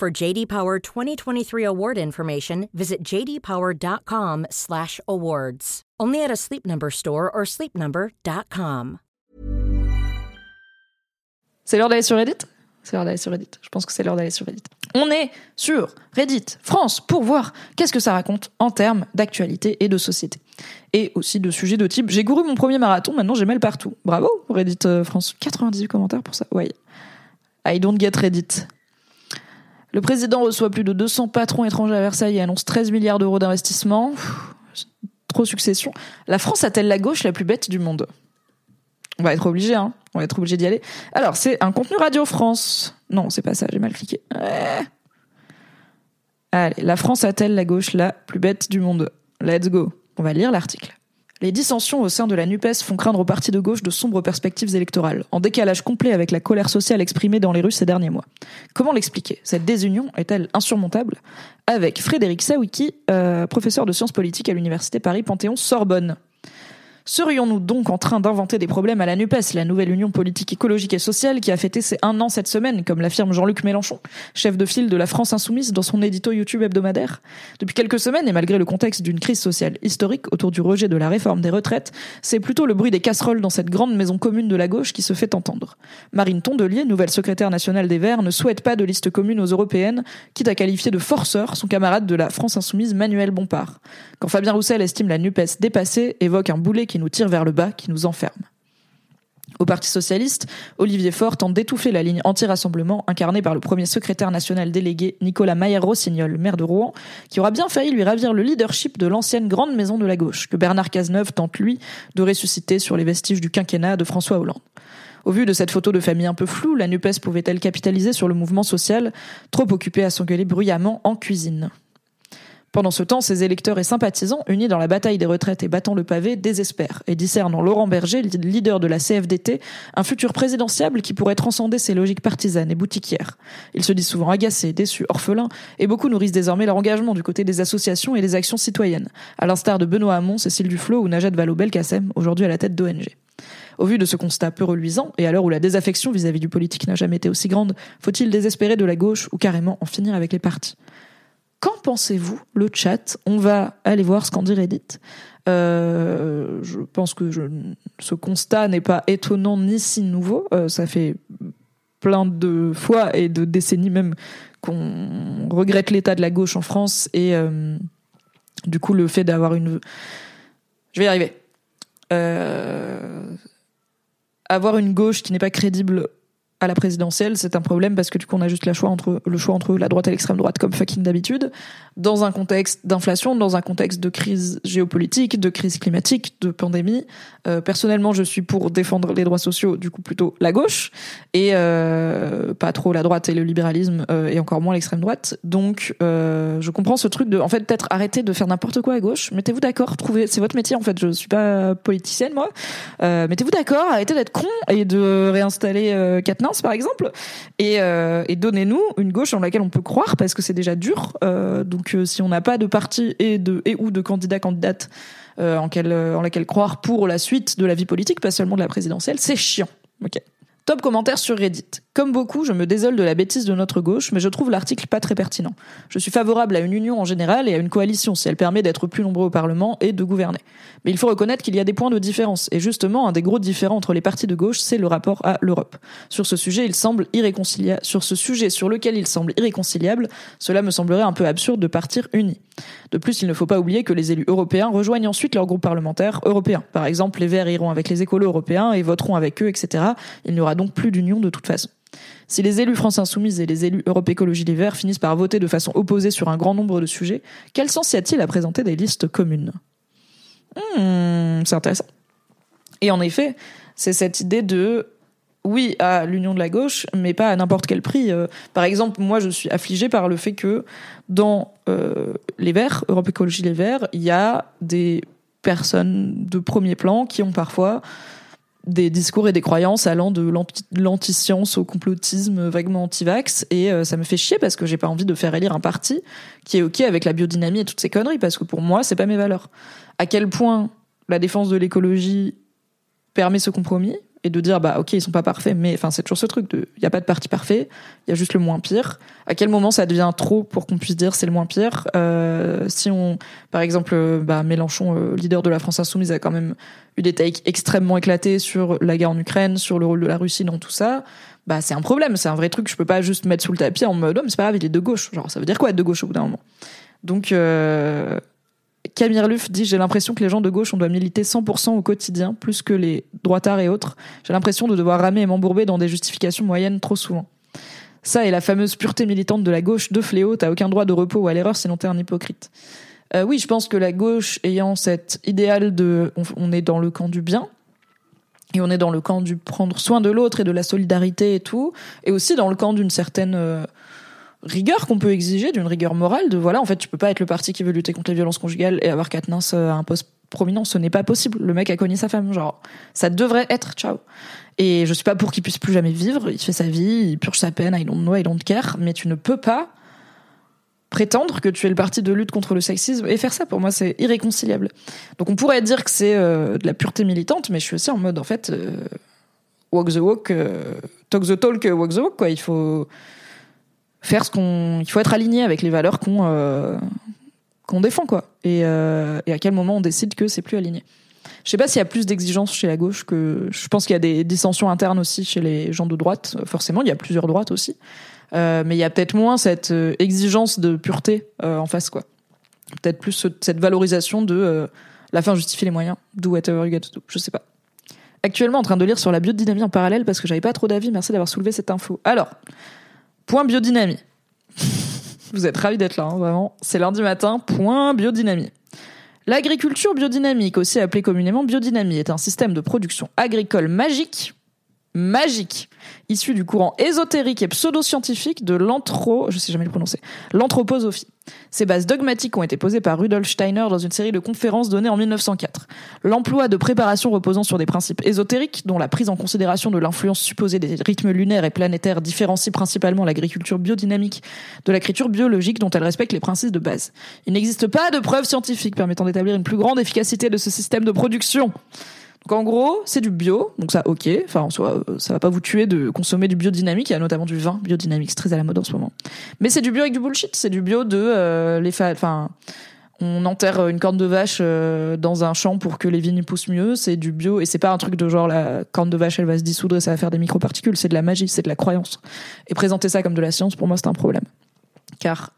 For JD Power 2023 award information, visit jdpower.com/awards. Only at a Sleep Number store or sleepnumber.com. C'est l'heure d'aller sur Reddit? C'est l'heure d'aller sur Reddit. Je pense que c'est l'heure d'aller sur Reddit. On est sur Reddit France pour voir qu'est-ce que ça raconte en termes d'actualité et de société. Et aussi de sujets de type j'ai couru mon premier marathon, maintenant j'ai mail partout. Bravo Reddit euh, France. 98 commentaires pour ça. Ouais. I don't get Reddit. Le président reçoit plus de 200 patrons étrangers à Versailles et annonce 13 milliards d'euros d'investissement. Trop succession. La France a-t-elle la gauche la plus bête du monde? On va être obligé, hein. On va être obligé d'y aller. Alors, c'est un contenu Radio France. Non, c'est pas ça, j'ai mal cliqué. Allez, la France a-t-elle la gauche la plus bête du monde? Let's go. On va lire l'article. Les dissensions au sein de la NUPES font craindre au parti de gauche de sombres perspectives électorales, en décalage complet avec la colère sociale exprimée dans les rues ces derniers mois. Comment l'expliquer? Cette désunion est-elle insurmontable? Avec Frédéric Sawicki, euh, professeur de sciences politiques à l'université Paris-Panthéon-Sorbonne. Serions-nous donc en train d'inventer des problèmes à la NUPES, la nouvelle union politique écologique et sociale qui a fêté ses un an cette semaine, comme l'affirme Jean-Luc Mélenchon, chef de file de la France Insoumise dans son édito YouTube hebdomadaire? Depuis quelques semaines, et malgré le contexte d'une crise sociale historique autour du rejet de la réforme des retraites, c'est plutôt le bruit des casseroles dans cette grande maison commune de la gauche qui se fait entendre. Marine Tondelier, nouvelle secrétaire nationale des Verts, ne souhaite pas de liste commune aux européennes, quitte à qualifier de forceur son camarade de la France Insoumise Manuel Bompard. Quand Fabien Roussel estime la NUPES dépassée, évoque un boulet qui nous tire vers le bas, qui nous enferme. Au Parti socialiste, Olivier Faure tente d'étouffer la ligne anti-rassemblement incarnée par le premier secrétaire national délégué Nicolas Mayer-Rossignol, maire de Rouen, qui aura bien failli lui ravir le leadership de l'ancienne grande maison de la gauche, que Bernard Cazeneuve tente, lui, de ressusciter sur les vestiges du quinquennat de François Hollande. Au vu de cette photo de famille un peu floue, la NUPES pouvait-elle capitaliser sur le mouvement social, trop occupé à s'engueuler bruyamment en cuisine? Pendant ce temps, ses électeurs et sympathisants, unis dans la bataille des retraites et battant le pavé, désespèrent et discernent en Laurent Berger, leader de la CFDT, un futur présidentiable qui pourrait transcender ses logiques partisanes et boutiquières. Ils se disent souvent agacés, déçus, orphelins, et beaucoup nourrissent désormais leur engagement du côté des associations et des actions citoyennes, à l'instar de Benoît Hamon, Cécile Duflot ou Najat Vallaud-Belkacem, aujourd'hui à la tête d'ONG. Au vu de ce constat peu reluisant, et à l'heure où la désaffection vis-à-vis du politique n'a jamais été aussi grande, faut-il désespérer de la gauche ou carrément en finir avec les partis? Qu'en pensez-vous, le chat? On va aller voir ce qu'en dit Reddit. Euh, je pense que ce constat n'est pas étonnant ni si nouveau. Euh, ça fait plein de fois et de décennies même qu'on regrette l'état de la gauche en France et euh, du coup le fait d'avoir une... Je vais y arriver. avoir une gauche qui n'est pas crédible à la présidentielle, c'est un problème parce que du coup on a juste le choix entre le choix entre la droite et l'extrême droite comme fucking d'habitude, dans un contexte d'inflation, dans un contexte de crise géopolitique, de crise climatique, de pandémie. Euh, personnellement, je suis pour défendre les droits sociaux, du coup plutôt la gauche et euh, pas trop la droite et le libéralisme euh, et encore moins l'extrême droite. Donc je comprends ce truc de en fait peut-être arrêter de faire n'importe quoi à gauche. Mettez-vous d'accord, trouvez c'est votre métier en fait. Je suis pas politicienne moi. Mettez-vous d'accord, arrêtez d'être con et de réinstaller euh, Par exemple et, et donnez-nous une gauche dans laquelle on peut croire parce que c'est déjà dur. donc si on n'a pas de parti et de et ou de candidat candidate euh, en, en laquelle croire pour la suite de la vie politique, pas seulement de la présidentielle, c'est chiant. Ok. Top commentaire sur Reddit. Comme beaucoup, je me désole de la bêtise de notre gauche, mais je trouve l'article pas très pertinent. Je suis favorable à une union en général et à une coalition si elle permet d'être plus nombreux au Parlement et de gouverner. Mais il faut reconnaître qu'il y a des points de différence. Et justement, un des gros différents entre les partis de gauche, c'est le rapport à l'Europe. Sur ce sujet, il semble irréconciliable, sur ce sujet sur lequel il semble irréconciliable, cela me semblerait un peu absurde de partir unis. De plus, il ne faut pas oublier que les élus européens rejoignent ensuite leur groupe parlementaire européen. Par exemple, les Verts iront avec les écolos européens et voteront avec eux, etc. Il n'y aura donc plus d'union de toute façon. Si les élus France Insoumise et les élus Europe Écologie Les Verts finissent par voter de façon opposée sur un grand nombre de sujets, quel sens y a-t-il à présenter des listes communes? Hmm, C'est intéressant. Et en effet, c'est cette idée de oui à l'union de la gauche, mais pas à n'importe quel prix. Euh, par exemple, moi, je suis affligée par le fait que dans euh, les Verts, Europe Écologie Les Verts, il y a des personnes de premier plan qui ont parfois des discours et des croyances allant de l'anti-science au complotisme vaguement anti-vax et euh, ça me fait chier parce que j'ai pas envie de faire élire un parti qui est ok avec la biodynamie et toutes ces conneries parce que pour moi c'est pas mes valeurs. À quel point la défense de l'écologie permet ce compromis et de dire bah ok ils sont pas parfaits mais enfin c'est toujours ce truc de il y a pas de parti parfait il y a juste le moins pire. À quel moment ça devient trop pour qu'on puisse dire c'est le moins pire? Euh, si on par exemple euh, bah Mélenchon euh, leader de la France insoumise a quand même eu des takes extrêmement éclatés sur la guerre en Ukraine sur le rôle de la Russie dans tout ça bah c'est un problème c'est un vrai truc. Je peux pas juste mettre sous le tapis en mode oh mais c'est pas grave il est de gauche. Genre ça veut dire quoi être de gauche au bout d'un moment? Donc Camille Luff dit J'ai l'impression que les gens de gauche, on doit militer 100% au quotidien, plus que les droitards et autres. J'ai l'impression de devoir ramer et m'embourber dans des justifications moyennes trop souvent. Ça est la fameuse pureté militante de la gauche de fléau. T'as aucun droit de repos ou à l'erreur sinon t'es un hypocrite. Euh, oui, je pense que la gauche ayant cet idéal de on, est dans le camp du bien, et on est dans le camp du prendre soin de l'autre et de la solidarité et tout, et aussi dans le camp d'une certaine euh, rigueur qu'on peut exiger, d'une rigueur morale, de voilà, en fait, tu peux pas être le parti qui veut lutter contre les violences conjugales et avoir Katniss euh, à un poste prominent, ce n'est pas possible. Le mec a cogné sa femme, genre, ça devrait être, ciao. Et je suis pas pour qu'il puisse plus jamais vivre, il fait sa vie, il purge sa peine, I don't know, I don't care, mais tu ne peux pas prétendre que tu es le parti de lutte contre le sexisme et faire ça pour moi c'est irréconciliable. Donc on pourrait dire que c'est euh, de la pureté militante, mais je suis aussi en mode en fait euh, walk the walk, talk the talk, walk the walk quoi. Il faut faire ce qu'on, il faut être aligné avec les valeurs qu'on euh, qu'on défend quoi. Et, euh, et à quel moment on décide que c'est plus aligné. Je sais pas s'il y a plus d'exigences chez la gauche que je pense qu'il y a des dissensions internes aussi chez les gens de droite. Forcément, il y a plusieurs droites aussi, euh, mais il y a peut-être moins cette exigence de pureté en face quoi. Peut-être plus cette valorisation de la fin justifie les moyens. Do whatever you got to do. Je sais pas. Actuellement en train de lire sur la biodynamie en parallèle parce que j'avais pas trop d'avis. Merci d'avoir soulevé cette info. Alors, Point biodynamie. Vous êtes ravis d'être là, hein, vraiment. C'est lundi matin, point biodynamie. L'agriculture biodynamique, aussi appelée communément biodynamie, est un système de production agricole magique magique, issu du courant ésotérique et pseudo-scientifique de l'anthro, je sais jamais le prononcer, l'anthroposophie. Ces bases dogmatiques ont été posées par Rudolf Steiner dans une série de conférences données en 1904. L'emploi de préparations reposant sur des principes ésotériques, dont la prise en considération de l'influence supposée des rythmes lunaires et planétaires différencie principalement l'agriculture biodynamique de l'agriculture biologique dont elle respecte les principes de base. Il n'existe pas de preuves scientifiques permettant d'établir une plus grande efficacité de ce système de production. Donc en gros, c'est du bio, donc ça ok. Enfin en soi, euh, ça va pas vous tuer de consommer du biodynamique. Il y a notamment du vin biodynamique, c'est très à la mode en ce moment. Mais c'est du bio avec du bullshit. C'est du bio de euh, les enfin on enterre une corne de vache euh, dans un champ pour que les vignes poussent mieux. C'est du bio et c'est pas un truc de genre la corne de vache elle va se dissoudre et ça va faire des microparticules. C'est de la magie, c'est de la croyance. Et présenter ça comme de la science, pour moi, c'est un problème. Car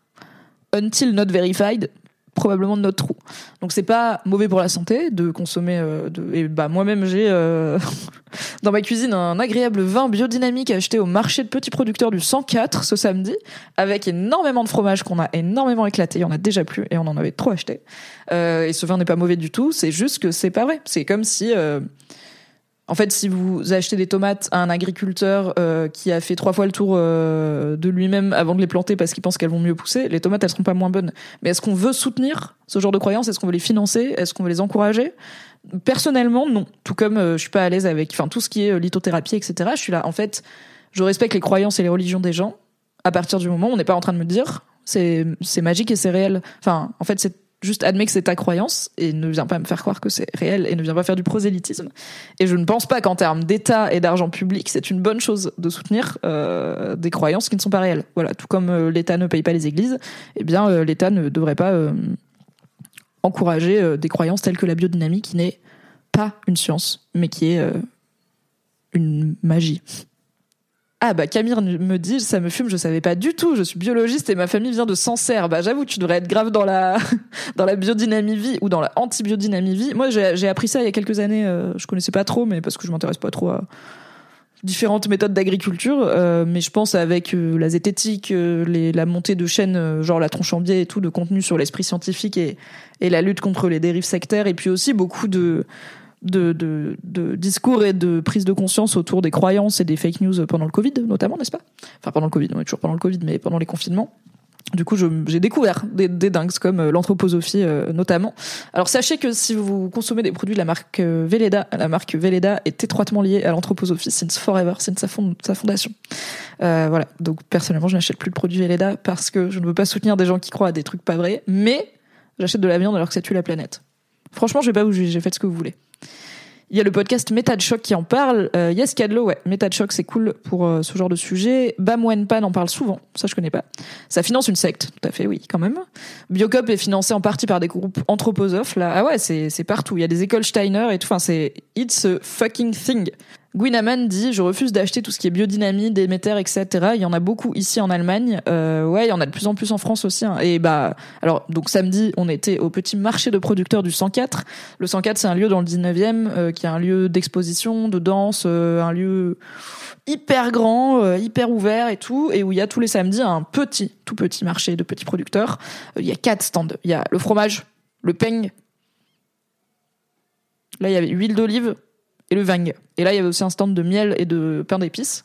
until not verified, probablement de notre trou. Donc c'est pas mauvais pour la santé de consommer euh, de et bah moi-même j'ai euh, dans ma cuisine un agréable vin biodynamique acheté au marché de petits producteurs du 104 ce samedi avec énormément de fromage qu'on a énormément éclaté, il y en a déjà plus et on en avait trop acheté. Euh, et ce vin n'est pas mauvais du tout, c'est juste que c'est pas vrai. C'est comme si euh, en fait, si vous achetez des tomates à un agriculteur euh, qui a fait trois fois le tour euh, de lui-même avant de les planter parce qu'il pense qu'elles vont mieux pousser, les tomates elles seront pas moins bonnes. Mais est-ce qu'on veut soutenir ce genre de croyances? Est-ce qu'on veut les financer? Est-ce qu'on veut les encourager? Personnellement, non. Tout comme euh, je suis pas à l'aise avec, enfin tout ce qui est lithothérapie, etc. Je suis là. En fait, je respecte les croyances et les religions des gens. À partir du moment où on n'est pas en train de me dire c'est c'est magique et c'est réel. Enfin, en fait, c'est juste admets que c'est ta croyance et ne viens pas me faire croire que c'est réel et ne viens pas faire du prosélytisme. Et je ne pense pas qu'en termes d'État et d'argent public, c'est une bonne chose de soutenir euh, des croyances qui ne sont pas réelles. Voilà, tout comme euh, l'État ne paye pas les églises, eh bien euh, l'État ne devrait pas encourager des croyances telles que la biodynamie qui n'est pas une science, mais qui est une magie. Ah bah Camille me dit ça me fume, je savais pas du tout. Je suis biologiste et ma famille vient de Sancerre. Bah j'avoue, tu devrais être grave dans la dans la biodynamie vie ou dans la anti-biodynamie vie. Moi j'ai appris ça il y a quelques années. Euh, je connaissais pas trop, mais parce que je m'intéresse pas trop à différentes méthodes d'agriculture. Euh, mais je pense avec euh, la zététique, euh, les, la montée de chaînes, genre la tronche en biais et tout, de contenu sur l'esprit scientifique et et la lutte contre les dérives sectaires, et puis aussi beaucoup de de, discours et de prise de conscience autour des croyances et des fake news pendant le Covid, notamment, n'est-ce pas? Enfin, pendant le Covid, on est toujours pendant le Covid, mais pendant les confinements. Du coup, j'ai découvert des, des, dingues comme euh, l'anthroposophie euh, notamment. Alors sachez que si vous consommez des produits de la marque euh, la marque Velleda est étroitement liée à l'anthroposophie since forever, since sa, fond, sa fondation. Euh, voilà. Donc personnellement, je n'achète plus de produits Velleda parce que je ne veux pas soutenir des gens qui croient à des trucs pas vrais, mais j'achète de la viande alors que ça tue la planète. Franchement, je vais pas vous juger, j'ai fait ce que vous voulez. Il y a le podcast Méta de choc qui en parle. Euh, yes Cadlo, ouais, Méta de choc, c'est cool pour euh, ce genre de sujet. Bam Wenpan en parle souvent, ça je connais pas. Ça finance une secte, tout à fait, oui, quand même. Biocop est financé en partie par des groupes anthroposophes. Là, ah ouais, c'est c'est partout. Il y a des écoles Steiner et tout. Enfin, c'est it's a fucking thing. Gwyn dit Je refuse d'acheter tout ce qui est biodynamie, Déméter, etc. Il y en a beaucoup ici en Allemagne. Euh, ouais, il y en a de plus en plus en France aussi. Hein. Et bah, alors, donc samedi, on était au petit marché de producteurs du 104. Le 104, c'est un lieu dans le 19e euh, qui est un lieu d'exposition, de danse, euh, un lieu hyper grand, euh, hyper ouvert et tout, et où il y a tous les samedis un petit, tout petit marché de petits producteurs. Il y a quatre stands. Il y a le fromage, le peigne. Là, il y avait huile d'olive, et le Vang. Et là, il y avait aussi un stand de miel et de pain d'épices.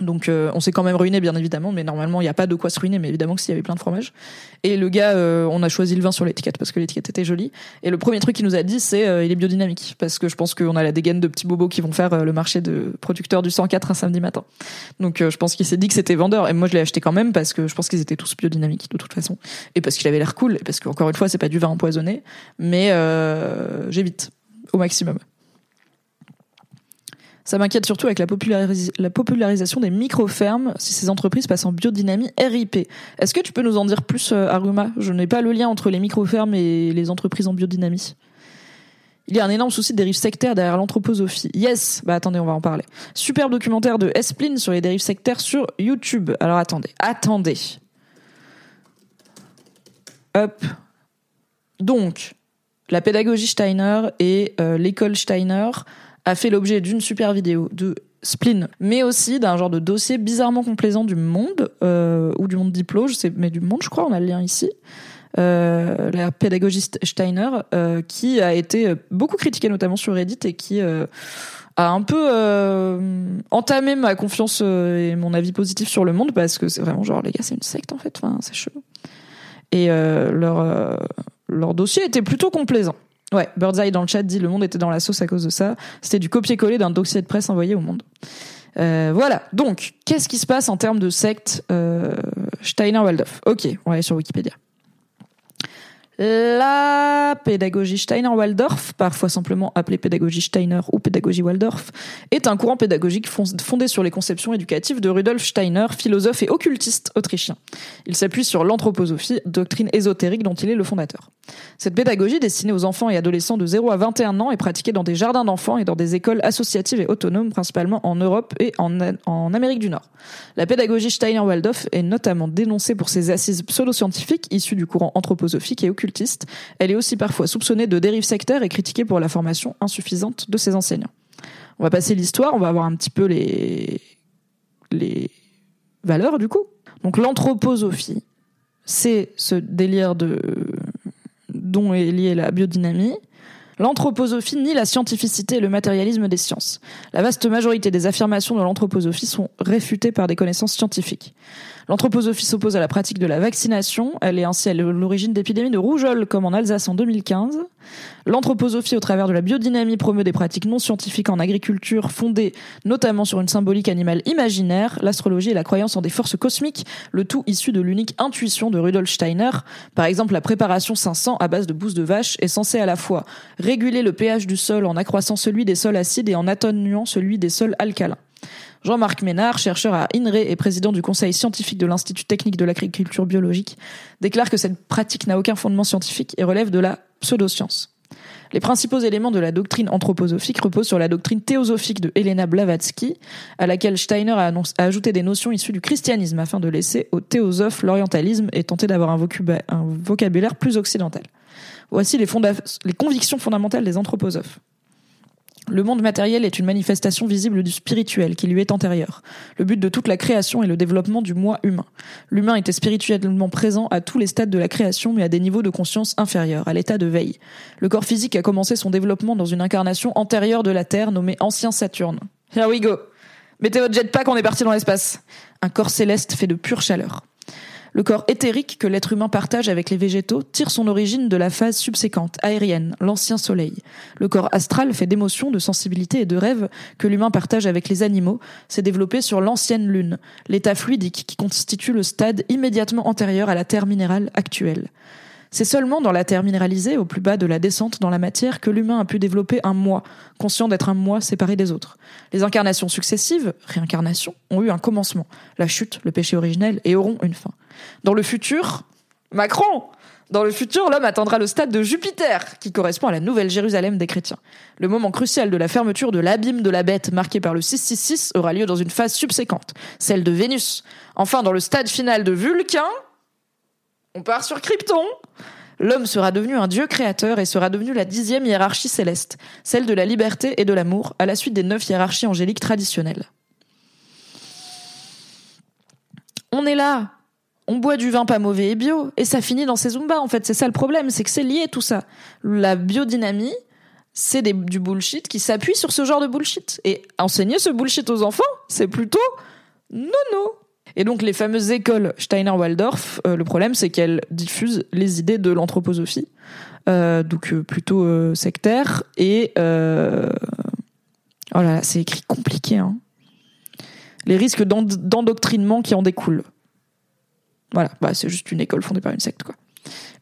Donc euh, on s'est quand même ruiné bien évidemment, mais normalement il n'y a pas de quoi se ruiner, mais évidemment que s'il y avait plein de fromage. Et le gars, euh, on a choisi le vin sur l'étiquette parce que l'étiquette était jolie. Et le premier truc qu'il nous a dit, c'est euh, il est biodynamique parce que je pense qu'on a la dégaine de petits bobos qui vont faire le marché de producteurs du 104 un samedi matin. Donc je pense qu'il s'est dit que c'était vendeur. Et moi je l'ai acheté quand même parce que je pense qu'ils étaient tous biodynamiques de toute façon et parce qu'il avait l'air cool et parce qu'encore une fois c'est pas du vin empoisonné, mais j'évite au maximum. Ça m'inquiète surtout avec la, popularisation des micro-fermes, si ces entreprises passent en biodynamie RIP. Est-ce que tu peux nous en dire plus, euh, Aruma? Je n'ai pas le lien entre les micro-fermes et les entreprises en biodynamie. Il y a un énorme souci de dérive sectaire derrière l'anthroposophie. Yes, bah attendez, on va en parler. Super documentaire de Esplin sur les dérives sectaires sur YouTube. Alors attendez, attendez. Hop. Donc, la pédagogie Steiner et euh, l'école Steiner a fait l'objet d'une super vidéo de Spleen, mais aussi d'un genre de dossier bizarrement complaisant du Monde, euh, ou du Monde Diplo, je sais, mais du Monde, je crois, on a le lien ici. Euh, la pédagogiste Steiner, euh, qui a été beaucoup critiquée notamment sur Reddit et qui a un peu entamé ma confiance et mon avis positif sur le monde parce que c'est vraiment genre les gars c'est une secte en fait, c'est chelou. Et leur dossier était plutôt complaisant. Ouais, Birdseye dans le chat dit le monde était dans la sauce à cause de ça. C'était du copier-coller d'un dossier de presse envoyé au monde. Euh, voilà. Donc, qu'est-ce qui se passe en termes de secte euh, Steiner-Waldorf? Ok, on va aller sur Wikipédia. La pédagogie Steiner-Waldorf, parfois simplement appelée pédagogie Steiner ou pédagogie Waldorf, est un courant pédagogique fondé sur les conceptions éducatives de Rudolf Steiner, philosophe et occultiste autrichien. Il s'appuie sur l'anthroposophie, doctrine ésotérique dont il est le fondateur. Cette pédagogie destinée aux enfants et adolescents de 0 à 21 ans est pratiquée dans des jardins d'enfants et dans des écoles associatives et autonomes, principalement en Europe et en, Amérique du Nord. La pédagogie Steiner-Waldorf est notamment dénoncée pour ses assises pseudo-scientifiques issues du courant anthroposophique et occultiste elle est aussi parfois soupçonnée de dérive sectaire et critiquée pour la formation insuffisante de ses enseignants. On va passer l'histoire, on va voir un petit peu les, les valeurs du coup. Donc l'anthroposophie, c'est ce délire de dont est liée la biodynamie. L'anthroposophie nie la scientificité et le matérialisme des sciences. La vaste majorité des affirmations de l'anthroposophie sont réfutées par des connaissances scientifiques. L'anthroposophie s'oppose à la pratique de la vaccination. Elle est ainsi à l'origine d'épidémies de rougeole comme en Alsace en 2015. L'anthroposophie, au travers de la biodynamie, promeut des pratiques non scientifiques en agriculture fondées notamment sur une symbolique animale imaginaire, l'astrologie et la croyance en des forces cosmiques, le tout issu de l'unique intuition de Rudolf Steiner. Par exemple, la préparation 500 à base de bouse de vache est censée à la fois réguler le pH du sol en accroissant celui des sols acides et en atténuant celui des sols alcalins. Jean-Marc Ménard, chercheur à INRE et président du conseil scientifique de l'Institut technique de l'agriculture biologique, déclare que cette pratique n'a aucun fondement scientifique et relève de la Les principaux éléments de la doctrine anthroposophique reposent sur la doctrine théosophique de Helena Blavatsky, à laquelle Steiner a, ajouté des notions issues du christianisme afin de laisser aux théosophes l'orientalisme et tenter d'avoir un, vocabulaire plus occidental. Voici les convictions fondamentales des anthroposophes. Le monde matériel est une manifestation visible du spirituel qui lui est antérieur. Le but de toute la création est le développement du moi humain. L'humain était spirituellement présent à tous les stades de la création mais à des niveaux de conscience inférieurs, à l'état de veille. Le corps physique a commencé son développement dans une incarnation antérieure de la Terre nommée Ancien Saturne. Here we go. Mettez votre jetpack, on est parti dans l'espace. Un corps céleste fait de pure chaleur. Le corps éthérique que l'être humain partage avec les végétaux tire son origine de la phase subséquente, aérienne, l'ancien soleil. Le corps astral fait d'émotions, de sensibilité et de rêves que l'humain partage avec les animaux, s'est développé sur l'ancienne lune, l'état fluidique qui constitue le stade immédiatement antérieur à la terre minérale actuelle. C'est seulement dans la terre minéralisée, au plus bas de la descente dans la matière, que l'humain a pu développer un moi, conscient d'être un moi séparé des autres. Les incarnations successives, réincarnations, ont eu un commencement, la chute, le péché originel, et auront une fin. Dans le futur, Macron dans le futur, l'homme atteindra le stade de Jupiter, qui correspond à la nouvelle Jérusalem des chrétiens. Le moment crucial de la fermeture de l'abîme de la bête, marqué par le 666, aura lieu dans une phase subséquente, celle de Vénus. Enfin, dans le stade final de Vulcain, on part sur Krypton. L'homme sera devenu un dieu créateur et sera devenu la dixième hiérarchie céleste, celle de la liberté et de l'amour, à la suite des neuf hiérarchies angéliques traditionnelles. On est là, on boit du vin pas mauvais et bio, et ça finit dans ces Zumba, en fait. C'est ça le problème, c'est que c'est lié tout ça. La biodynamie, c'est du bullshit qui s'appuie sur ce genre de bullshit. Et enseigner ce bullshit aux enfants, c'est plutôt non, non. Et donc les fameuses écoles Steiner-Waldorf, euh, le problème c'est qu'elles diffusent les idées de l'anthroposophie, euh, donc euh, plutôt sectaire, et oh là là, c'est écrit compliqué, hein. Les risques d'endoctrinement qui en découlent. Voilà, bah, c'est juste une école fondée par une secte, quoi.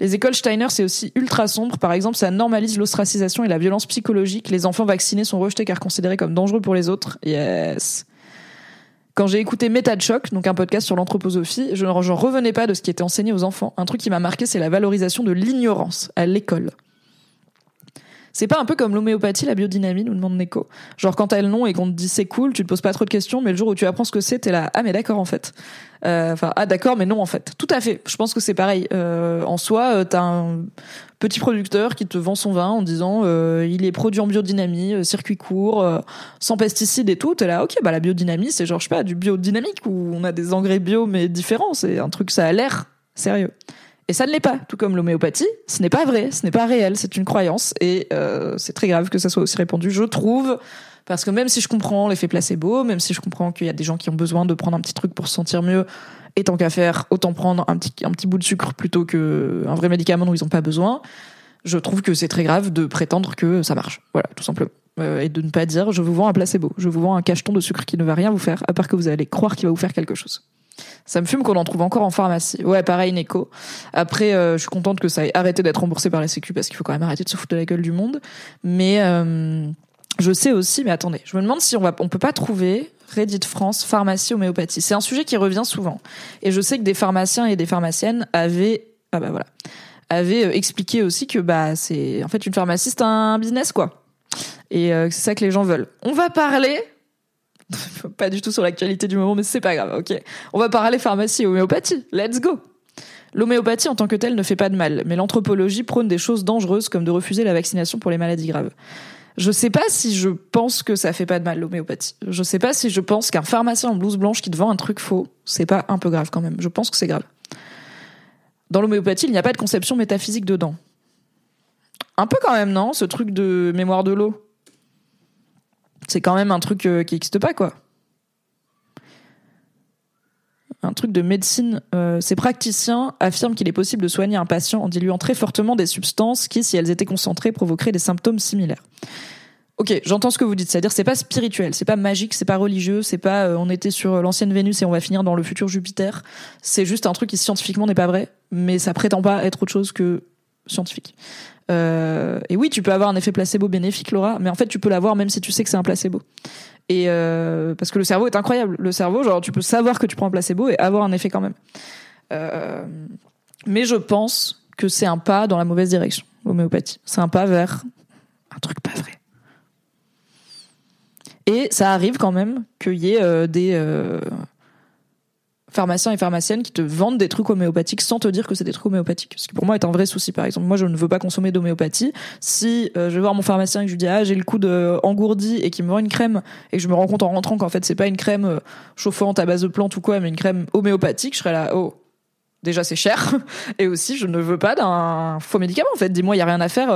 Les écoles Steiner, c'est aussi ultra sombre. Par exemple, ça normalise l'ostracisation et la violence psychologique. Les enfants vaccinés sont rejetés car considérés comme dangereux pour les autres. Yes. Quand j'ai écouté Méta de choc, donc un podcast sur l'anthroposophie, je ne revenais pas de ce qui était enseigné aux enfants. Un truc qui m'a marqué, c'est la valorisation de l'ignorance à l'école. C'est pas un peu comme l'homéopathie, la biodynamie, nous demande Neko. Genre quand t'as le nom et qu'on te dit c'est cool, tu te poses pas trop de questions, mais le jour où tu apprends ce que c'est, t'es là, ah mais d'accord en fait. Euh, enfin, ah d'accord, mais non en fait. Tout à fait. Je pense que c'est pareil. Euh, en soi, euh, t'as un petit producteur qui te vend son vin en disant il est produit en biodynamie, circuit court, sans pesticides et tout. T'es là, ok, bah la biodynamie, c'est genre je sais pas du biodynamique où on a des engrais bio mais différents. C'est un truc, ça a l'air sérieux. Et ça ne l'est pas, tout comme l'homéopathie. Ce n'est pas vrai, ce n'est pas réel, c'est une croyance. Et euh, c'est très grave que ça soit aussi répandu, je trouve. Parce que même si je comprends l'effet placebo, même si je comprends qu'il y a des gens qui ont besoin de prendre un petit truc pour se sentir mieux, et tant qu'à faire, autant prendre un petit, un petit bout de sucre plutôt qu'un vrai médicament dont ils n'ont pas besoin, je trouve que c'est très grave de prétendre que ça marche. Voilà, tout simplement. Euh, et de ne pas dire je vous vends un placebo, je vous vends un cacheton de sucre qui ne va rien vous faire, à part que vous allez croire qu'il va vous faire quelque chose. Ça me fume qu'on en trouve encore en pharmacie. Ouais, pareil, Neko. Après, euh, je suis contente que ça ait arrêté d'être remboursé par la Sécu parce qu'il faut quand même arrêter de se foutre de la gueule du monde. Mais euh, je sais aussi, mais attendez, je me demande si on va, on peut pas trouver Reddit France pharmacie homéopathie. C'est un sujet qui revient souvent. Et je sais que des pharmaciens et des pharmaciennes avaient, ah bah voilà, avaient euh, expliqué aussi que bah c'est en fait une pharmacie c'est un business quoi. Et c'est ça que les gens veulent. On va parler pas du tout sur l'actualité du moment, mais c'est pas grave, ok. On va parler pharmacie et homéopathie. Let's go! L'homéopathie en tant que telle ne fait pas de mal, mais l'anthropologie prône des choses dangereuses comme de refuser la vaccination pour les maladies graves. Je sais pas si je pense que ça fait pas de mal l'homéopathie. Je sais pas si je pense qu'un pharmacien en blouse blanche qui te vend un truc faux, c'est pas un peu grave quand même. Je pense que c'est grave. Dans l'homéopathie, il n'y a pas de conception métaphysique dedans. Un peu quand même, non Ce truc de mémoire de l'eau? C'est quand même un truc euh, qui n'existe pas, quoi. Un truc de médecine. Euh, ces praticiens affirment qu'il est possible de soigner un patient en diluant très fortement des substances qui, si elles étaient concentrées, provoqueraient des symptômes similaires. Ok, j'entends ce que vous dites, c'est-à-dire c'est pas spirituel, c'est pas magique, c'est pas religieux, c'est pas euh, on était sur l'ancienne Vénus et on va finir dans le futur Jupiter. C'est juste un truc qui scientifiquement n'est pas vrai, mais ça prétend pas être autre chose que scientifique. Euh, et oui, tu peux avoir un effet placebo bénéfique, Laura, mais en fait, tu peux l'avoir même si tu sais que c'est un placebo. Et euh, parce que le cerveau est incroyable. Le cerveau, genre, tu peux savoir que tu prends un placebo et avoir un effet quand même. Euh, mais je pense que c'est un pas dans la mauvaise direction, l'homéopathie. C'est un pas vers un truc pas vrai. Et ça arrive quand même qu'il y ait des pharmaciens et pharmaciennes qui te vendent des trucs homéopathiques sans te dire que c'est des trucs homéopathiques. Ce qui pour moi est un vrai souci. Par exemple, moi je ne veux pas consommer d'homéopathie. Si euh, je vais voir mon pharmacien et que je lui dis ah j'ai le coude euh, engourdi et qu'il me vend une crème et que je me rends compte en rentrant qu'en fait c'est pas une crème euh, chauffante à base de plantes ou quoi, mais une crème homéopathique, je serais là oh déjà c'est cher et aussi je ne veux pas d'un faux médicament en fait. Dis-moi il y a rien à faire,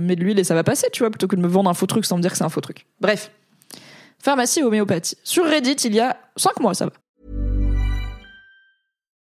mets de l'huile et ça va passer, tu vois, plutôt que de me vendre un faux truc sans me dire que c'est un faux truc. Bref. Pharmacie homéopathie. Sur Reddit, il y a 5 mois, ça va.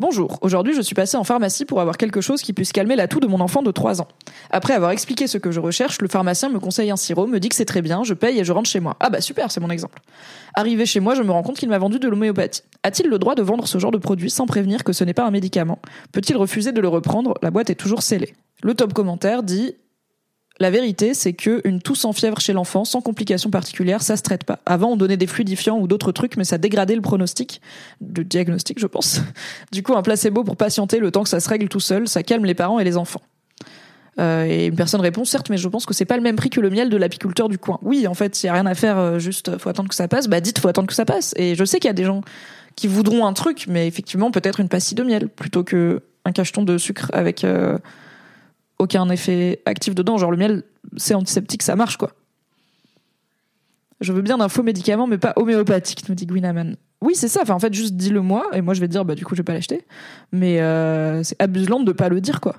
Bonjour, aujourd'hui je suis passée en pharmacie pour avoir quelque chose qui puisse calmer la toux de mon enfant de 3 ans. Après avoir expliqué ce que je recherche, le pharmacien me conseille un sirop, me dit que c'est très bien, je paye et je rentre chez moi. Ah bah super, c'est mon exemple. Arrivé chez moi, je me rends compte qu'il m'a vendu de l'homéopathie. A-t-il le droit de vendre ce genre de produit sans prévenir que ce n'est pas un médicament? Peut-il refuser de le reprendre? La boîte est toujours scellée. Le top commentaire dit la vérité, c'est que une toux sans fièvre chez l'enfant, sans complications particulières, ça se traite pas. Avant, on donnait des fluidifiants ou d'autres trucs, mais ça dégradait le pronostic, le diagnostic, je pense. Du coup, un placebo pour patienter le temps que ça se règle tout seul, ça calme les parents et les enfants. Euh, et une personne répond certes, mais je pense que c'est pas le même prix que le miel de l'apiculteur du coin. Oui, en fait, il y a rien à faire, euh, juste faut attendre que ça passe. Bah dites, faut attendre que ça passe. Et je sais qu'il y a des gens qui voudront un truc, mais effectivement peut-être une pastille de miel plutôt que un cacheton de sucre avec euh, aucun effet actif dedans. Genre le miel, c'est antiseptique, ça marche quoi. Je veux bien d'un faux médicament, mais pas homéopathique, nous dit Gwinaman. Oui, c'est ça. Enfin, en fait, juste dis-le moi, et moi je vais te dire, bah du coup, je vais pas l'acheter. Mais euh, c'est abuselant de pas le dire, quoi.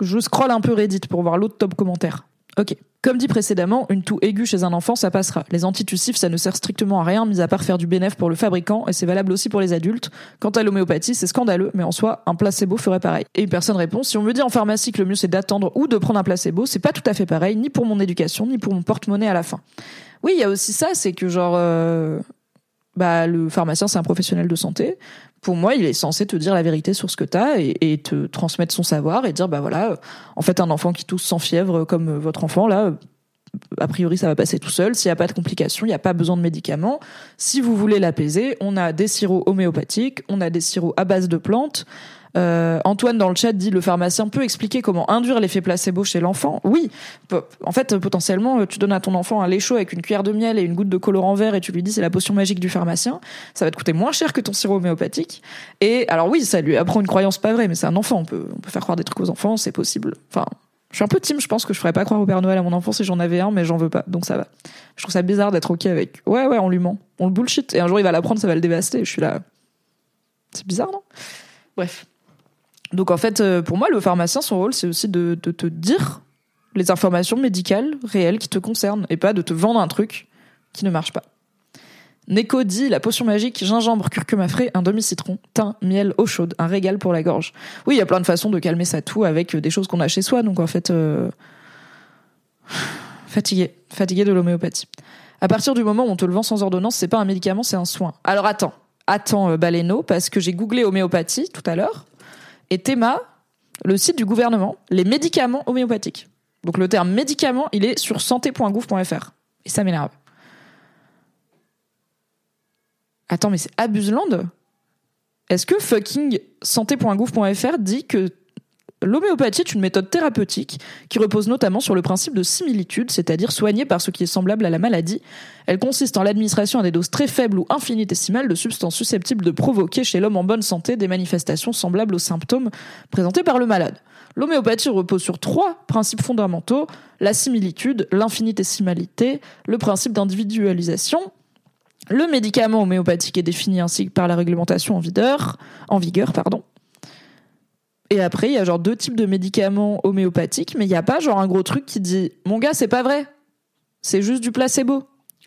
Je scrolle un peu Reddit pour voir l'autre top commentaire. Ok. Comme dit précédemment, une toux aiguë chez un enfant, ça passera. Les antitussifs, ça ne sert strictement à rien, mis à part faire du bénéfice pour le fabricant, et c'est valable aussi pour les adultes. Quant à l'homéopathie, c'est scandaleux, mais en soi, un placebo ferait pareil. Et une personne répond, si on me dit en pharmacie que le mieux c'est d'attendre ou de prendre un placebo, c'est pas tout à fait pareil, ni pour mon éducation, ni pour mon porte-monnaie à la fin. Oui, il y a aussi ça, c'est que genre, euh, bah, le pharmacien, c'est un professionnel de santé. Pour moi, il est censé te dire la vérité sur ce que t'as et, et te transmettre son savoir et dire, bah voilà, en fait, un enfant qui tousse sans fièvre comme votre enfant, là, a priori, ça va passer tout seul. S'il n'y a pas de complications, il n'y a pas besoin de médicaments. Si vous voulez l'apaiser, on a des sirops homéopathiques, on a des sirops à base de plantes. Euh, Antoine dans le chat dit le pharmacien peut expliquer comment induire l'effet placebo chez l'enfant. Oui, en fait potentiellement tu donnes à ton enfant un lait chaud avec une cuillère de miel et une goutte de colorant vert et tu lui dis c'est la potion magique du pharmacien. Ça va te coûter moins cher que ton sirop homéopathique. Et alors oui, ça lui apprend une croyance pas vraie, mais c'est un enfant. On peut, on peut faire croire des trucs aux enfants, c'est possible. Enfin, je suis un peu team, je pense que je ferais pas croire au Père Noël à mon enfant si j'en avais un, mais j'en veux pas, donc ça va. Je trouve ça bizarre d'être ok avec. Ouais, ouais, on lui ment, on le bullshit, et un jour il va l'apprendre, ça va le dévaster. Je suis là. C'est bizarre, non? Bref. Donc en fait, euh, pour moi, le pharmacien, son rôle, c'est aussi de, te dire les informations médicales réelles qui te concernent, et pas de te vendre un truc qui ne marche pas. Neko dit la potion magique, gingembre, curcuma frais, un demi-citron, thym, miel, eau chaude, un régal pour la gorge. Oui, il y a plein de façons de calmer sa toux avec des choses qu'on a chez soi, donc en fait, euh... fatigué, fatigué de l'homéopathie. À partir du moment où on te le vend sans ordonnance, c'est pas un médicament, c'est un soin. Alors attends, attends euh, Baleno, parce que j'ai googlé homéopathie tout à l'heure, et Théma, le site du gouvernement, les médicaments homéopathiques. Donc le terme médicament, il est sur santé.gouv.fr. Et ça m'énerve. Attends, mais c'est Abuseland Est-ce que fucking santé.gouv.fr dit que l'homéopathie est une méthode thérapeutique qui repose notamment sur le principe de similitude, c'est-à-dire soigner par ce qui est semblable à la maladie. Elle consiste en l'administration à des doses très faibles ou infinitésimales de substances susceptibles de provoquer chez l'homme en bonne santé des manifestations semblables aux symptômes présentés par le malade. L'homéopathie repose sur trois principes fondamentaux, la similitude, l'infinitésimalité, le principe d'individualisation le médicament homéopathique est défini ainsi par la réglementation en vigueur. Et après, il y a genre deux types de médicaments homéopathiques, mais il n'y a pas genre un gros truc qui dit Mon gars, c'est pas vrai. C'est juste du placebo.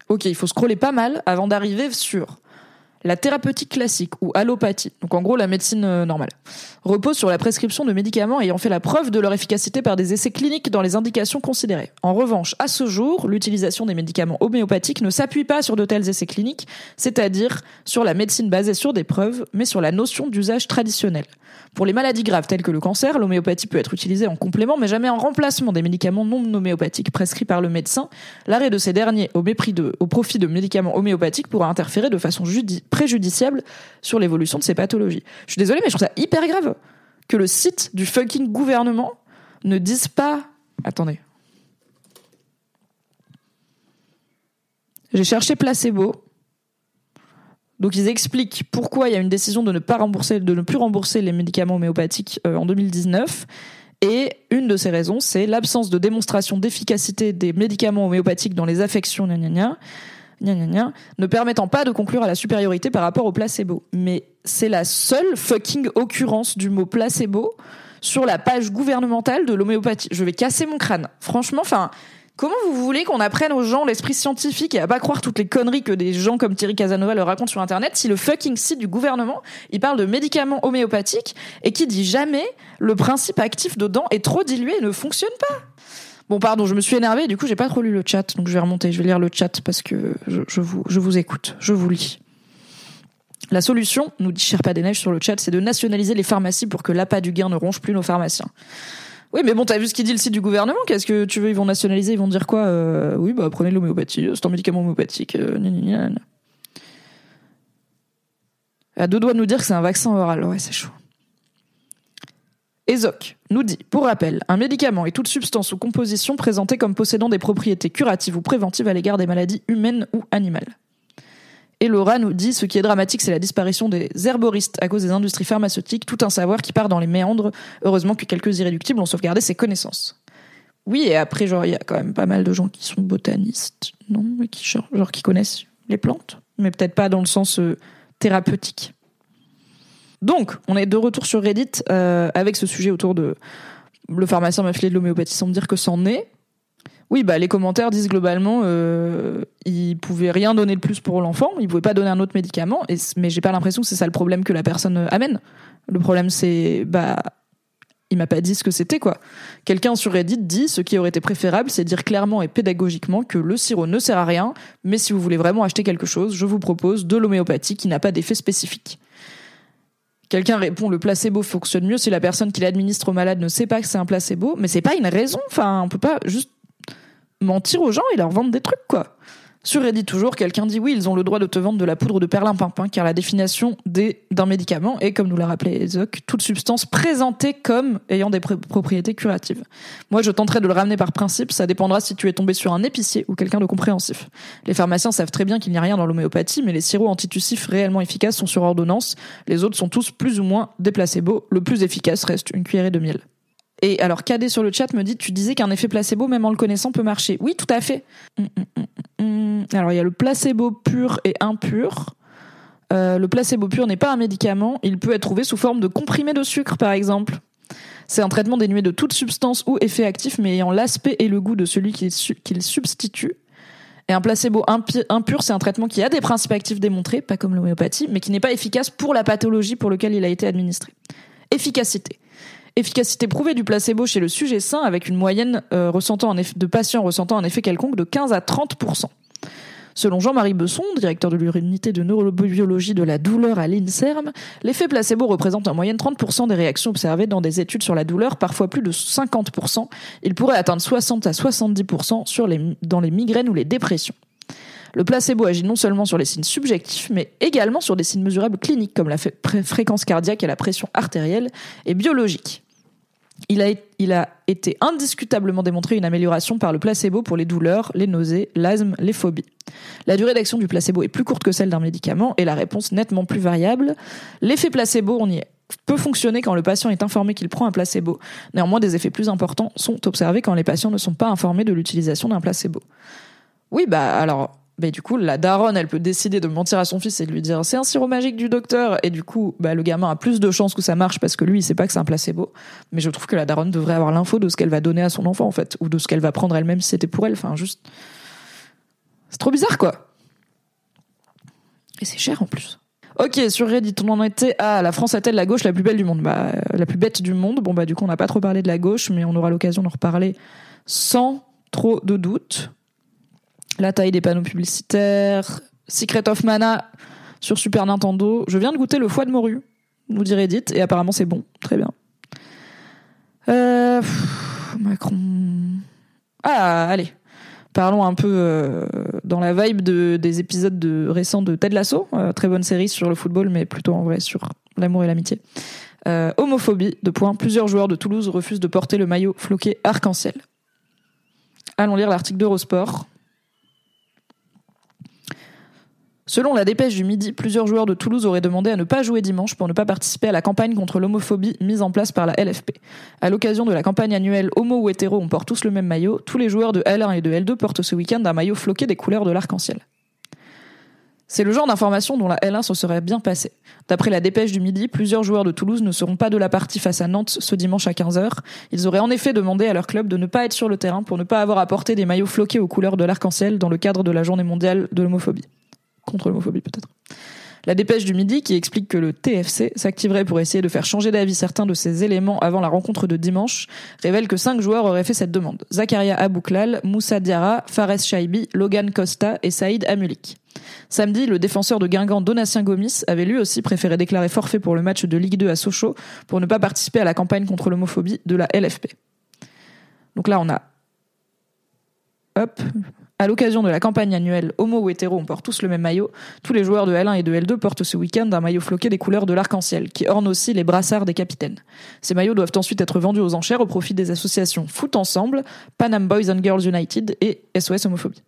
Ok, il faut scroller pas mal avant d'arriver sur La thérapeutique classique ou allopathie, donc en gros la médecine euh, normale, repose sur la prescription de médicaments ayant fait la preuve de leur efficacité par des essais cliniques dans les indications considérées. En revanche, à ce jour, l'utilisation des médicaments homéopathiques ne s'appuie pas sur de tels essais cliniques, c'est-à-dire sur la médecine basée sur des preuves, mais sur la notion d'usage traditionnel. Pour les maladies graves telles que le cancer, l'homéopathie peut être utilisée en complément, mais jamais en remplacement des médicaments non homéopathiques prescrits par le médecin. L'arrêt de ces derniers au, profit de médicaments homéopathiques pourra interférer de façon préjudiciable sur l'évolution de ces pathologies. Je suis désolée, mais je trouve ça hyper grave que le site du fucking gouvernement ne dise pas. Attendez. J'ai cherché placebo. Donc ils expliquent pourquoi il y a une décision de ne pas rembourser, de ne plus rembourser les médicaments homéopathiques euh, en 2019. Et une de ces raisons, c'est l'absence de démonstration d'efficacité des médicaments homéopathiques dans les affections gna gna ne permettant pas de conclure à la supériorité par rapport au placebo. Mais c'est la seule fucking occurrence du mot placebo sur la page gouvernementale de l'homéopathie. Je vais casser mon crâne. Franchement, enfin, Comment vous voulez qu'on apprenne aux gens l'esprit scientifique et à pas croire toutes les conneries que des gens comme Thierry Casanova leur racontent sur Internet si le fucking site du gouvernement, il parle de médicaments homéopathiques et qui dit jamais le principe actif dedans est trop dilué et ne fonctionne pas? Bon, pardon, je me suis énervée, du coup, j'ai pas trop lu le chat, donc je vais remonter, je vais lire le chat parce que je, vous, je vous écoute, je vous lis. La solution, nous dit Sherpa des Neiges sur le chat, c'est de nationaliser les pharmacies pour que l'appât du gain ne ronge plus nos pharmaciens. Oui, mais bon, t'as vu ce qu'il dit le site du gouvernement? Qu'est-ce que tu veux Ils vont nationaliser, ils vont dire quoi euh, Oui, bah prenez l'homéopathie, c'est un médicament homéopathique. Euh, à deux doigts de nous dire que c'est un vaccin oral. Ouais, c'est chaud. Ezoc nous dit, pour rappel, un médicament est toute substance ou composition présentée comme possédant des propriétés curatives ou préventives à l'égard des maladies humaines ou animales. Et Laura nous dit ce qui est dramatique, c'est la disparition des herboristes à cause des industries pharmaceutiques, tout un savoir qui part dans les méandres. Heureusement que quelques irréductibles ont sauvegardé ses connaissances. Oui, et après, genre, il y a quand même pas mal de gens qui sont botanistes, non, mais qui genre, qui connaissent les plantes, mais peut-être pas dans le sens euh, thérapeutique. Donc, on est de retour sur Reddit euh, avec ce sujet autour de le pharmacien m'a filé de l'homéopathie sans me dire que c'en est. Oui, bah les commentaires disent globalement, euh, il pouvait rien donner de plus pour l'enfant, il pouvait pas donner un autre médicament, et, mais j'ai pas l'impression que c'est ça le problème que la personne euh, amène. Le problème c'est, bah, il m'a pas dit ce que c'était quoi. Quelqu'un sur Reddit dit ce qui aurait été préférable, c'est dire clairement et pédagogiquement que le sirop ne sert à rien, mais si vous voulez vraiment acheter quelque chose, je vous propose de l'homéopathie qui n'a pas d'effet spécifique. Quelqu'un répond le placebo fonctionne mieux si la personne qui l'administre au malade ne sait pas que c'est un placebo, mais c'est pas une raison. Enfin, on peut pas juste mentir aux gens et leur vendre des trucs, quoi. Sur Reddit toujours, quelqu'un dit oui, ils ont le droit de te vendre de la poudre de perlimpinpin, car la définition d'un médicament est, comme nous l'a rappelé Ezoc, toute substance présentée comme ayant des propriétés curatives. Moi, je tenterai de le ramener par principe, ça dépendra si tu es tombé sur un épicier ou quelqu'un de compréhensif. Les pharmaciens savent très bien qu'il n'y a rien dans l'homéopathie, mais les sirops antitussifs réellement efficaces sont sur ordonnance, les autres sont tous plus ou moins des placebos, le plus efficace reste une cuillerée de miel. Et alors, KD sur le chat me dit, tu disais qu'un effet placebo, même en le connaissant, peut marcher. Oui, tout à fait. Hum, hum, hum, alors, il y a le placebo pur et impur. Euh, le placebo pur n'est pas un médicament. Il peut être trouvé sous forme de comprimé de sucre, par exemple. C'est un traitement dénué de toute substance ou effet actif, mais ayant l'aspect et le goût de celui qu'il substitue. Et un placebo impur, c'est un traitement qui a des principes actifs démontrés, pas comme l'homéopathie, mais qui n'est pas efficace pour la pathologie pour laquelle il a été administré. Efficacité. Efficacité prouvée du placebo chez le sujet sain avec une moyenne euh, de patients ressentant un effet quelconque de 15 à 30% Selon Jean-Marie Besson, directeur de l'unité de neurobiologie de la douleur à l'INSERM, l'effet placebo représente en moyenne 30% des réactions observées dans des études sur la douleur, parfois plus de 50%. Il pourrait atteindre 60 à 70% sur les, dans les migraines ou les dépressions. Le placebo agit non seulement sur les signes subjectifs, mais également sur des signes mesurables cliniques comme la fréquence cardiaque et la pression artérielle, et biologiques. Il a, été indiscutablement démontré une amélioration par le placebo pour les douleurs, les nausées, l'asthme, les phobies. La durée d'action du placebo est plus courte que celle d'un médicament et la réponse nettement plus variable. L'effet placebo, peut fonctionner quand le patient est informé qu'il prend un placebo. Néanmoins, des effets plus importants sont observés quand les patients ne sont pas informés de l'utilisation d'un placebo. Oui, bah alors du coup, la daronne, elle peut décider de mentir à son fils et de lui dire c'est un sirop magique du docteur. Et du coup, bah, le gamin a plus de chances que ça marche parce que lui, il sait pas que c'est un placebo. Mais je trouve que la daronne devrait avoir l'info de ce qu'elle va donner à son enfant, en fait, ou de ce qu'elle va prendre elle-même si c'était pour elle. Enfin, juste. C'est trop bizarre, quoi. Et c'est cher en plus. Ok, sur Reddit, on en était à la France a-t-elle la gauche la plus belle du monde? Bah, la plus bête du monde. Bon, bah, du coup, on n'a pas trop parlé de la gauche, mais on aura l'occasion d'en reparler sans trop de doute. La taille des panneaux publicitaires, Secret of Mana sur Super Nintendo. Je viens de goûter le foie de morue, nous dit Reddit, et apparemment c'est bon. Très bien. Euh, Macron. Ah, allez. Parlons un peu euh, dans la vibe de, des épisodes de, récents de Ted Lasso, euh, très bonne série sur le football, mais plutôt en vrai sur l'amour et l'amitié. Homophobie, de points. Plusieurs joueurs de Toulouse refusent de porter le maillot floqué arc-en-ciel. Allons lire l'article d'Eurosport. Selon la dépêche du Midi, plusieurs joueurs de Toulouse auraient demandé à ne pas jouer dimanche pour ne pas participer à la campagne contre l'homophobie mise en place par la LFP. À l'occasion de la campagne annuelle Homo ou hétéro, on porte tous le même maillot. Tous les joueurs de L1 et de L2 portent ce week-end un maillot floqué des couleurs de l'arc-en-ciel. C'est le genre d'information dont la L1 se serait bien passée. D'après la dépêche du Midi, plusieurs joueurs de Toulouse ne seront pas de la partie face à Nantes ce dimanche à 15h. Ils auraient en effet demandé à leur club de ne pas être sur le terrain pour ne pas avoir porter des maillots floqués aux couleurs de l'arc-en-ciel dans le cadre de la journée mondiale de l'homophobie contre l'homophobie peut-être. La dépêche du Midi qui explique que le TFC s'activerait pour essayer de faire changer d'avis certains de ces éléments avant la rencontre de dimanche révèle que cinq joueurs auraient fait cette demande. Zakaria Abouklal, Moussa Diarra, Fares Shaibi, Logan Costa et Saïd Amulik. Samedi, le défenseur de Guingamp Donatien Gomis avait lui aussi préféré déclarer forfait pour le match de Ligue 2 à Sochaux pour ne pas participer à la campagne contre l'homophobie de la LFP. Donc là, on a Hop, à l'occasion de la campagne annuelle Homo ou hétéro, on porte tous le même maillot. Tous les joueurs de L1 et de L2 portent ce week-end un maillot floqué des couleurs de l'arc-en-ciel, qui orne aussi les brassards des capitaines. Ces maillots doivent ensuite être vendus aux enchères au profit des associations Foot Ensemble, Panam Boys and Girls United et SOS Homophobie.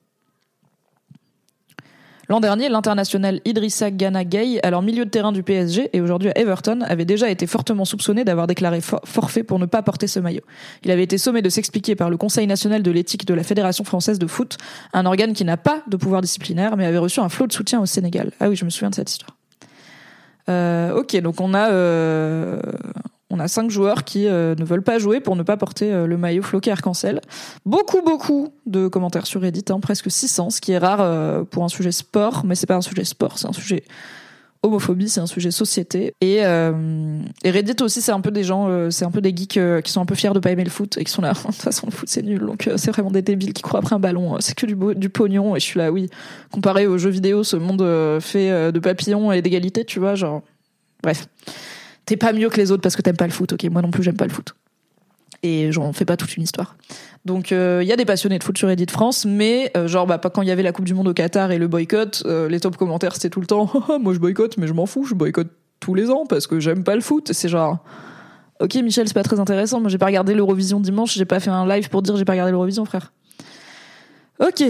L'an dernier, l'international Idrissa Gana Gay, alors milieu de terrain du PSG et aujourd'hui à Everton, avait déjà été fortement soupçonné d'avoir déclaré forfait pour ne pas porter ce maillot. Il avait été sommé de s'expliquer par le Conseil national de l'éthique de la Fédération française de foot, un organe qui n'a pas de pouvoir disciplinaire mais avait reçu un flot de soutien au Sénégal. Ah oui, je me souviens de cette histoire. Euh, ok, donc on a euh, on a cinq joueurs qui euh, ne veulent pas jouer pour ne pas porter euh, le maillot floqué arc-en-ciel. Beaucoup, beaucoup de commentaires sur Reddit, hein, presque 600, ce qui est rare euh, pour un sujet sport, mais c'est pas un sujet sport, c'est un sujet homophobie, c'est un sujet société. Et, Reddit aussi, c'est un peu des gens, c'est un peu des geeks qui sont un peu fiers de pas aimer le foot et qui sont là. de toute façon, le foot c'est nul, donc c'est vraiment des débiles qui courent après un ballon. C'est que du, du pognon. Et je suis là, oui. Comparé aux jeux vidéo, ce monde fait de papillons et d'égalité, tu vois, genre. Bref t'es pas mieux que les autres parce que t'aimes pas le foot. Ok, moi non plus j'aime pas le foot. Et j'en fais pas toute une histoire. Donc il euh, y a des passionnés de foot sur Reddit France, mais euh, genre bah quand il y avait la Coupe du Monde au Qatar et le boycott, euh, les top commentaires c'était tout le temps moi je boycotte, mais je m'en fous, je boycotte tous les ans parce que j'aime pas le foot. C'est genre ok Michel c'est pas très intéressant, moi j'ai pas regardé l'Eurovision dimanche, j'ai pas fait un live pour dire j'ai pas regardé l'Eurovision frère. Ok,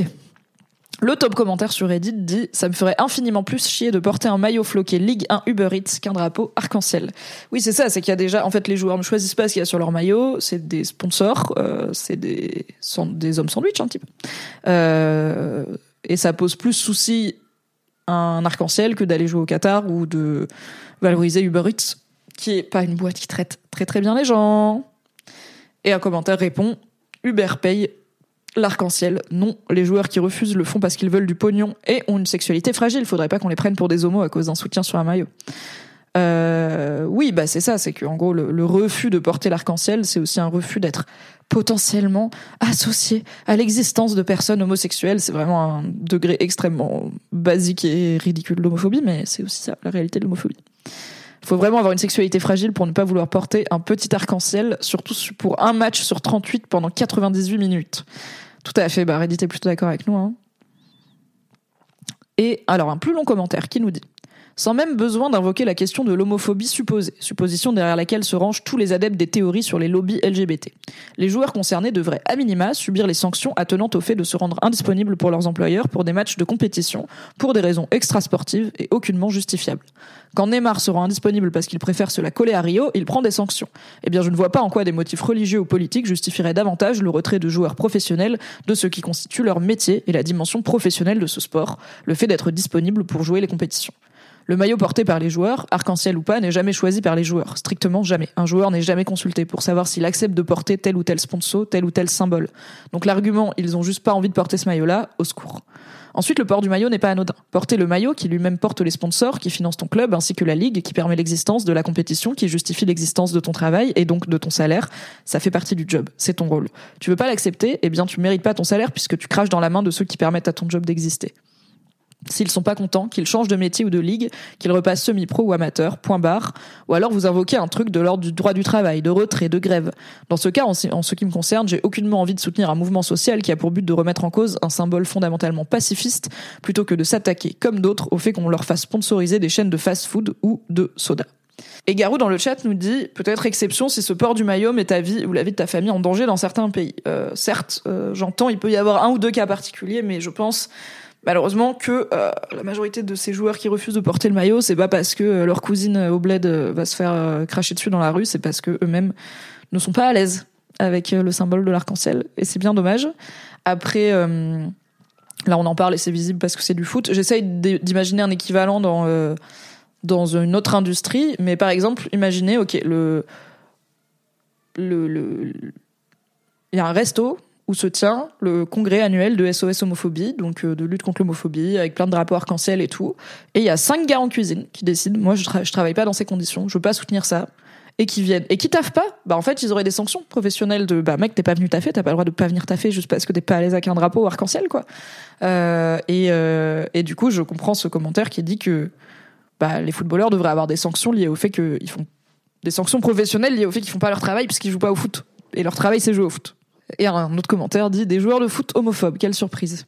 le top commentaire sur Reddit dit Ça me ferait infiniment plus chier de porter un maillot floqué Ligue 1 Uber Eats qu'un drapeau arc-en-ciel. Oui, c'est ça, c'est qu'il y a déjà. En fait, les joueurs ne choisissent pas ce qu'il y a sur leur maillot, c'est des sponsors, euh, c'est des, des hommes sandwich un petit peu. Euh, et ça pose plus souci un arc-en-ciel que d'aller jouer au Qatar ou de valoriser Uber Eats, qui est pas une boîte qui traite très très bien les gens. Et un commentaire répond Uber paye l'arc-en-ciel. Non, les joueurs qui refusent le font parce qu'ils veulent du pognon et ont une sexualité fragile. Faudrait pas qu'on les prenne pour des homos à cause d'un soutien sur un maillot. Euh, oui, bah c'est ça, c'est qu'en gros le, refus de porter l'arc-en-ciel, c'est aussi un refus d'être potentiellement associé à l'existence de personnes homosexuelles. C'est vraiment un degré extrêmement basique et ridicule de l'homophobie, mais c'est aussi ça, la réalité de l'homophobie. Il faut vraiment avoir une sexualité fragile pour ne pas vouloir porter un petit arc-en-ciel, surtout pour un match sur 38 pendant 98 minutes. Tout à fait, bah Reddit est plutôt d'accord avec nous. Hein. Et alors, un plus long commentaire qui nous dit sans même besoin d'invoquer la question de l'homophobie supposée, supposition derrière laquelle se rangent tous les adeptes des théories sur les lobbies LGBT. Les joueurs concernés devraient à minima subir les sanctions attenantes au fait de se rendre indisponibles pour leurs employeurs pour des matchs de compétition pour des raisons extrasportives et aucunement justifiables. Quand Neymar sera indisponible parce qu'il préfère se la coller à Rio, il prend des sanctions. Eh bien, je ne vois pas en quoi des motifs religieux ou politiques justifieraient davantage le retrait de joueurs professionnels de ce qui constitue leur métier et la dimension professionnelle de ce sport, le fait d'être disponible pour jouer les compétitions. Le maillot porté par les joueurs, arc-en-ciel ou pas, n'est jamais choisi par les joueurs. Strictement jamais. Un joueur n'est jamais consulté pour savoir s'il accepte de porter tel ou tel sponsor, tel ou tel symbole. Donc l'argument, ils ont juste pas envie de porter ce maillot-là, au secours. Ensuite, le port du maillot n'est pas anodin. Porter le maillot qui lui-même porte les sponsors, qui finance ton club, ainsi que la ligue, qui permet l'existence de la compétition, qui justifie l'existence de ton travail et donc de ton salaire, ça fait partie du job. C'est ton rôle. Tu veux pas l'accepter, eh bien tu mérites pas ton salaire puisque tu craches dans la main de ceux qui permettent à ton job d'exister. S'ils sont pas contents, qu'ils changent de métier ou de ligue, qu'ils repassent semi-pro ou amateur, point barre, ou alors vous invoquez un truc de l'ordre du droit du travail, de retrait, de grève. Dans ce cas, en, ce qui me concerne, j'ai aucunement envie de soutenir un mouvement social qui a pour but de remettre en cause un symbole fondamentalement pacifiste, plutôt que de s'attaquer, comme d'autres, au fait qu'on leur fasse sponsoriser des chaînes de fast-food ou de soda. Et Garou dans le chat nous dit peut-être exception si ce port du maillot met ta vie ou la vie de ta famille en danger dans certains pays. Euh, certes, euh, j'entends, il peut y avoir un ou deux cas particuliers, mais je pense malheureusement que euh, la majorité de ces joueurs qui refusent de porter le maillot, c'est pas parce que euh, leur cousine au euh, va se faire cracher dessus dans la rue, c'est parce que eux-mêmes ne sont pas à l'aise avec le symbole de l'arc-en-ciel et c'est bien dommage. Après là on en parle et c'est visible parce que c'est du foot. J'essaye d'imaginer un équivalent dans dans une autre industrie, mais par exemple, imaginez OK, le le, le il y a un resto où se tient le congrès annuel de SOS homophobie, donc euh, de lutte contre l'homophobie, avec plein de drapeaux arc-en-ciel et tout. Et il y a cinq gars en cuisine qui décident, moi je, je travaille pas dans ces conditions, je veux pas soutenir ça, et qui viennent et qui taffent pas. Bah en fait ils auraient des sanctions professionnelles de bah mec t'es pas venu taffer, t'as pas le droit de pas venir taffer juste parce que t'es pas à l'aise avec un drapeau arc-en-ciel quoi. Euh, et euh, et du coup je comprends ce commentaire qui dit que bah les footballeurs devraient avoir des sanctions liées au fait qu'ils font des sanctions professionnelles liées au fait qu'ils font pas leur travail puisqu'ils jouent pas au foot et leur travail c'est jouer au foot. Et un autre commentaire dit des joueurs de foot homophobes. Quelle surprise.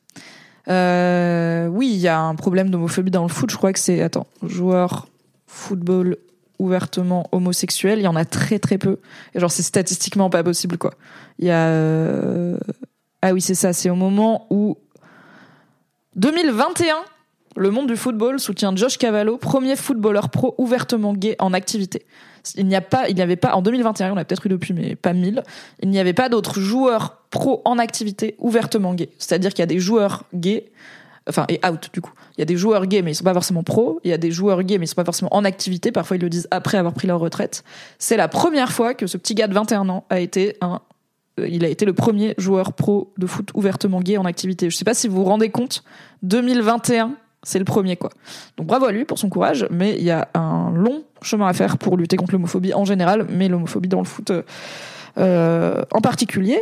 Euh, oui, il y a un problème d'homophobie dans le foot. Je crois que c'est attends, joueurs football ouvertement homosexuels, il y en a très très peu. Et genre c'est statistiquement pas possible quoi. Il y a euh... ah oui c'est ça, c'est au moment où 2021 le monde du football soutient Josh Cavallo, premier footballeur pro ouvertement gay en activité. Il n'y avait pas, en 2021, on a peut-être eu depuis, mais pas mille, il n'y avait pas d'autres joueurs pro en activité ouvertement gays. C'est-à-dire qu'il y a des joueurs gays, enfin, et out, du coup. Il y a des joueurs gays, mais ils sont pas forcément pro. Il y a des joueurs gays, mais ils sont pas forcément en activité. Parfois, ils le disent après avoir pris leur retraite. C'est la première fois que ce petit gars de 21 ans a été un euh, il a été le premier joueur pro de foot ouvertement gay en activité. Je sais pas si vous vous rendez compte, 2021, c'est le premier, quoi. Donc bravo à lui pour son courage, mais il y a un long chemin à faire pour lutter contre l'homophobie en général, mais l'homophobie dans le foot euh, en particulier.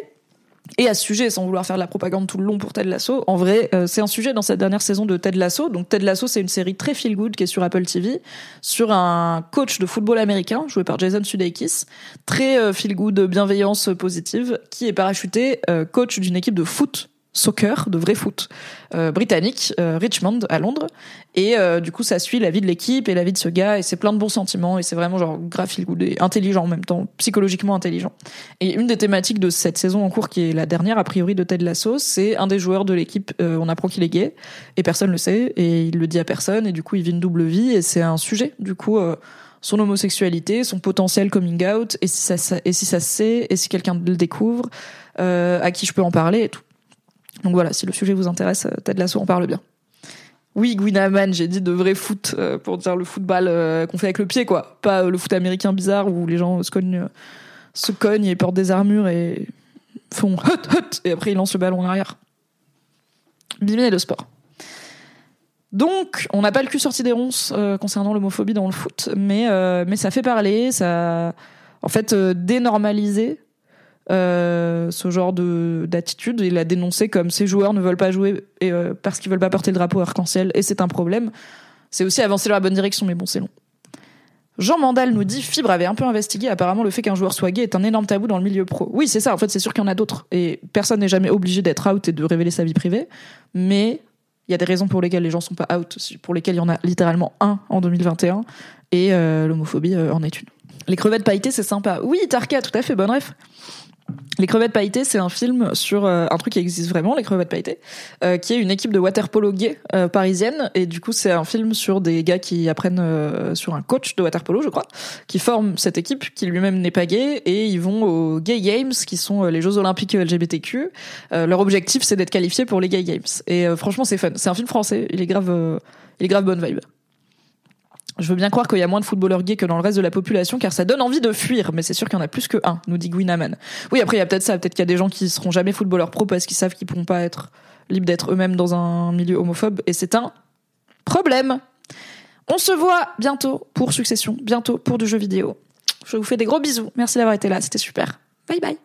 Et à ce sujet, sans vouloir faire de la propagande tout le long pour Ted Lasso, en vrai, euh, c'est un sujet dans cette dernière saison de Ted Lasso. Donc Ted Lasso, c'est une série très feel good qui est sur Apple TV, sur un coach de football américain joué par Jason Sudeikis, très euh, feel good, bienveillance positive, qui est parachuté coach d'une équipe de foot soccer, de vrai foot euh, britannique, euh, Richmond à Londres. Et euh, du coup, ça suit la vie de l'équipe et la vie de ce gars. Et c'est plein de bons sentiments. Et c'est vraiment genre graphique et intelligent en même temps, psychologiquement intelligent. Et une des thématiques de cette saison en cours, qui est la dernière a priori de Ted Lasso, c'est un des joueurs de l'équipe. on apprend qu'il est gay et personne le sait et il le dit à personne. Et du coup, il vit une double vie et c'est un sujet. Du coup son homosexualité, son potentiel coming out, et si ça, et si ça se sait, et si quelqu'un le découvre, à qui je peux en parler et tout. Donc voilà, si le sujet vous intéresse, euh, Ted Lasso en parle bien. Oui, Gwinaman, j'ai dit de vrai foot euh, pour dire le football euh, qu'on fait avec le pied, quoi. Pas le foot américain bizarre où les gens se cognent, se cognent et portent des armures et font hut hut et après ils lancent le ballon en arrière. Bimé de sport. Donc, on n'a pas le cul sorti des ronces concernant l'homophobie dans le foot, mais mais ça fait parler, ça, en fait, dénormaliser euh, ce genre de d'attitude. Il a dénoncé comme ces joueurs ne veulent pas jouer euh, parce qu'ils veulent pas porter le drapeau arc-en-ciel et c'est un problème. C'est aussi avancer dans la bonne direction, mais bon, c'est long. Jean Mandal nous dit Fibre avait un peu investigué. Apparemment, le fait qu'un joueur soit gay est un énorme tabou dans le milieu pro. Oui, c'est ça. En fait, c'est sûr qu'il y en a d'autres. Et personne n'est jamais obligé d'être out et de révéler sa vie privée. Mais il y a des raisons pour lesquelles les gens sont pas out, pour lesquelles il y en a littéralement un en 2021. Et euh, l'homophobie en est une. Les crevettes pailletées, c'est sympa. Oui, Tarka, tout à fait, bonne ref. Les crevettes pailletées, c'est un film sur euh, un truc qui existe vraiment, les crevettes pailletées, euh, qui est une équipe de waterpolo gay euh, parisienne. Et du coup, c'est un film sur des gars qui apprennent sur un coach de waterpolo, je crois, qui forme cette équipe, qui lui-même n'est pas gay, et ils vont aux Gay Games, qui sont les Jeux Olympiques LGBTQ. leur objectif, c'est d'être qualifiés pour les Gay Games. Et franchement, c'est fun. C'est un film français. Il est grave, il est grave bonne vibe. Je veux bien croire qu'il y a moins de footballeurs gays que dans le reste de la population, car ça donne envie de fuir, mais c'est sûr qu'il y en a plus que un, nous dit Gwinaman. Oui, après, il y a peut-être ça, peut-être qu'il y a des gens qui seront jamais footballeurs pro parce qu'ils savent qu'ils pourront pas être libres d'être eux-mêmes dans un milieu homophobe, et c'est un problème. On se voit bientôt pour Succession, bientôt pour du jeu vidéo. Je vous fais des gros bisous. Merci d'avoir été là, c'était super. Bye bye.